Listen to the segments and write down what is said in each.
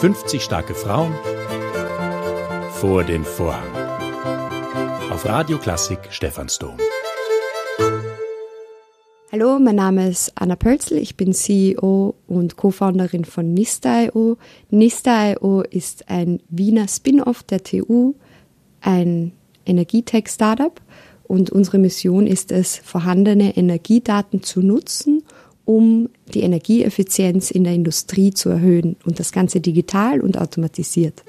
»50 starke Frauen vor dem Vorhang«. Auf Radio Klassik Stephansdom. Hallo, mein Name ist Anna Pölzl, ich bin CEO und Co-Founderin von Nista.io. Nista.io ist ein Wiener Spin-off der TU, ein Energietech-Startup und unsere Mission ist es, vorhandene Energiedaten zu nutzen, um die Energieeffizienz in der Industrie zu erhöhen und das Ganze digital und automatisiert.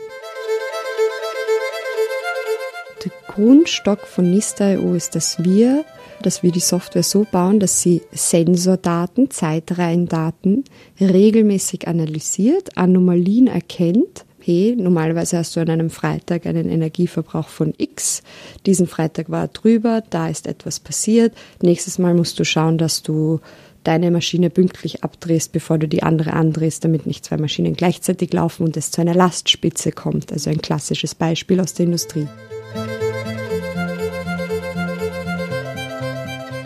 Der Grundstock von Nista.io ist, dass wir dass wir die Software so bauen, dass sie Sensordaten, Zeitreihendaten regelmäßig analysiert, Anomalien erkennt. Hey, normalerweise hast du an einem Freitag einen Energieverbrauch von X. Diesen Freitag war er drüber, da ist etwas passiert. Nächstes Mal musst du schauen, dass du deine Maschine pünktlich abdrehst, bevor du die andere andrehst, damit nicht zwei Maschinen gleichzeitig laufen und es zu einer Lastspitze kommt. Also ein klassisches Beispiel aus der Industrie.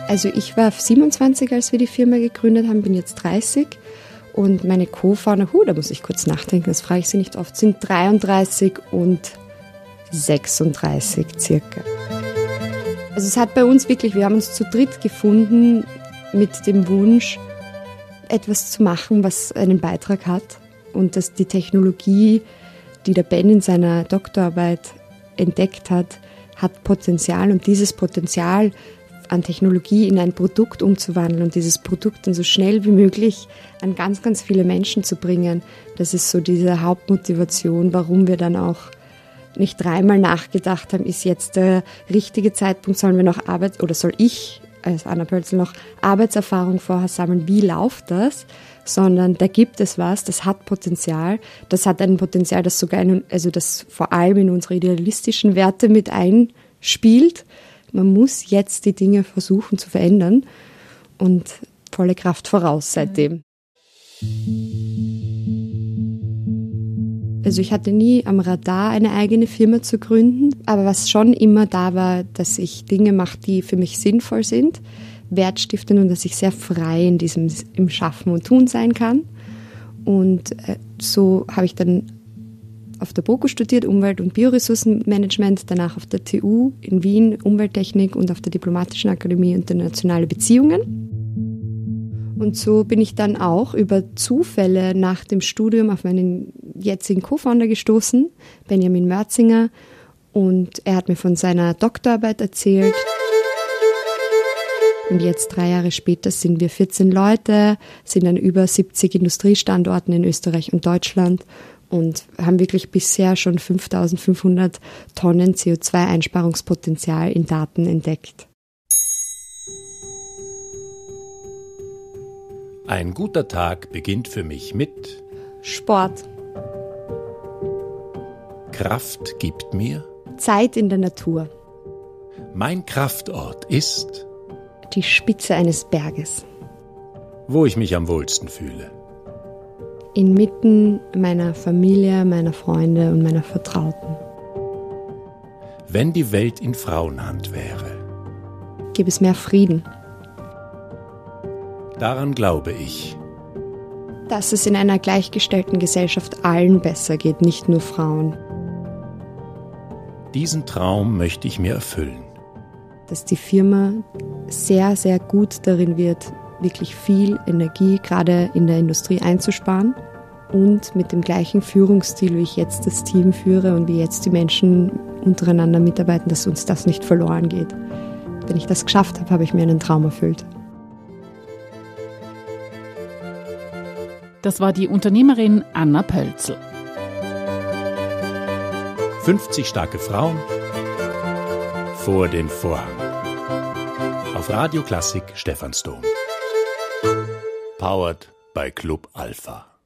Also ich war 27, als wir die Firma gegründet haben, bin jetzt 30 und meine Co-Founder, hu, da muss ich kurz nachdenken, das frage ich sie nicht oft, sind 33 und 36 circa. Also es hat bei uns wirklich, wir haben uns zu dritt gefunden mit dem Wunsch, etwas zu machen, was einen Beitrag hat und dass die Technologie, die der Ben in seiner Doktorarbeit entdeckt hat, hat Potenzial und dieses Potenzial an Technologie in ein Produkt umzuwandeln und dieses Produkt dann so schnell wie möglich an ganz, ganz viele Menschen zu bringen. Das ist so diese Hauptmotivation, warum wir dann auch nicht dreimal nachgedacht haben, ist jetzt der richtige Zeitpunkt, sollen wir noch Arbeit oder soll ich als Anna Pölzel noch Arbeitserfahrung vorher sammeln, wie läuft das, sondern da gibt es was, das hat Potenzial, das hat ein Potenzial, das sogar, in, also das vor allem in unsere idealistischen Werte mit einspielt man muss jetzt die Dinge versuchen zu verändern und volle Kraft voraus seitdem. Also ich hatte nie am Radar eine eigene Firma zu gründen, aber was schon immer da war, dass ich Dinge mache, die für mich sinnvoll sind, wertstiftend und dass ich sehr frei in diesem im Schaffen und Tun sein kann. Und äh, so habe ich dann auf der BOKU studiert, Umwelt- und Bioressourcenmanagement, danach auf der TU in Wien Umwelttechnik und auf der Diplomatischen Akademie Internationale Beziehungen. Und so bin ich dann auch über Zufälle nach dem Studium auf meinen jetzigen Co-Founder gestoßen, Benjamin Mörzinger. Und er hat mir von seiner Doktorarbeit erzählt. Und jetzt, drei Jahre später, sind wir 14 Leute, sind an über 70 Industriestandorten in Österreich und Deutschland und haben wirklich bisher schon 5500 Tonnen CO2-Einsparungspotenzial in Daten entdeckt. Ein guter Tag beginnt für mich mit Sport. Kraft gibt mir Zeit in der Natur. Mein Kraftort ist die Spitze eines Berges, wo ich mich am wohlsten fühle inmitten meiner Familie, meiner Freunde und meiner Vertrauten. Wenn die Welt in Frauenhand wäre, gäbe es mehr Frieden. Daran glaube ich. Dass es in einer gleichgestellten Gesellschaft allen besser geht, nicht nur Frauen. Diesen Traum möchte ich mir erfüllen. Dass die Firma sehr, sehr gut darin wird, wirklich viel Energie gerade in der Industrie einzusparen und mit dem gleichen Führungsstil, wie ich jetzt das Team führe und wie jetzt die Menschen untereinander mitarbeiten, dass uns das nicht verloren geht. Wenn ich das geschafft habe, habe ich mir einen Traum erfüllt. Das war die Unternehmerin Anna Pölzl. 50 starke Frauen vor dem Vorhang. Auf Radio Klassik Stephansdom. Powered by Club Alpha.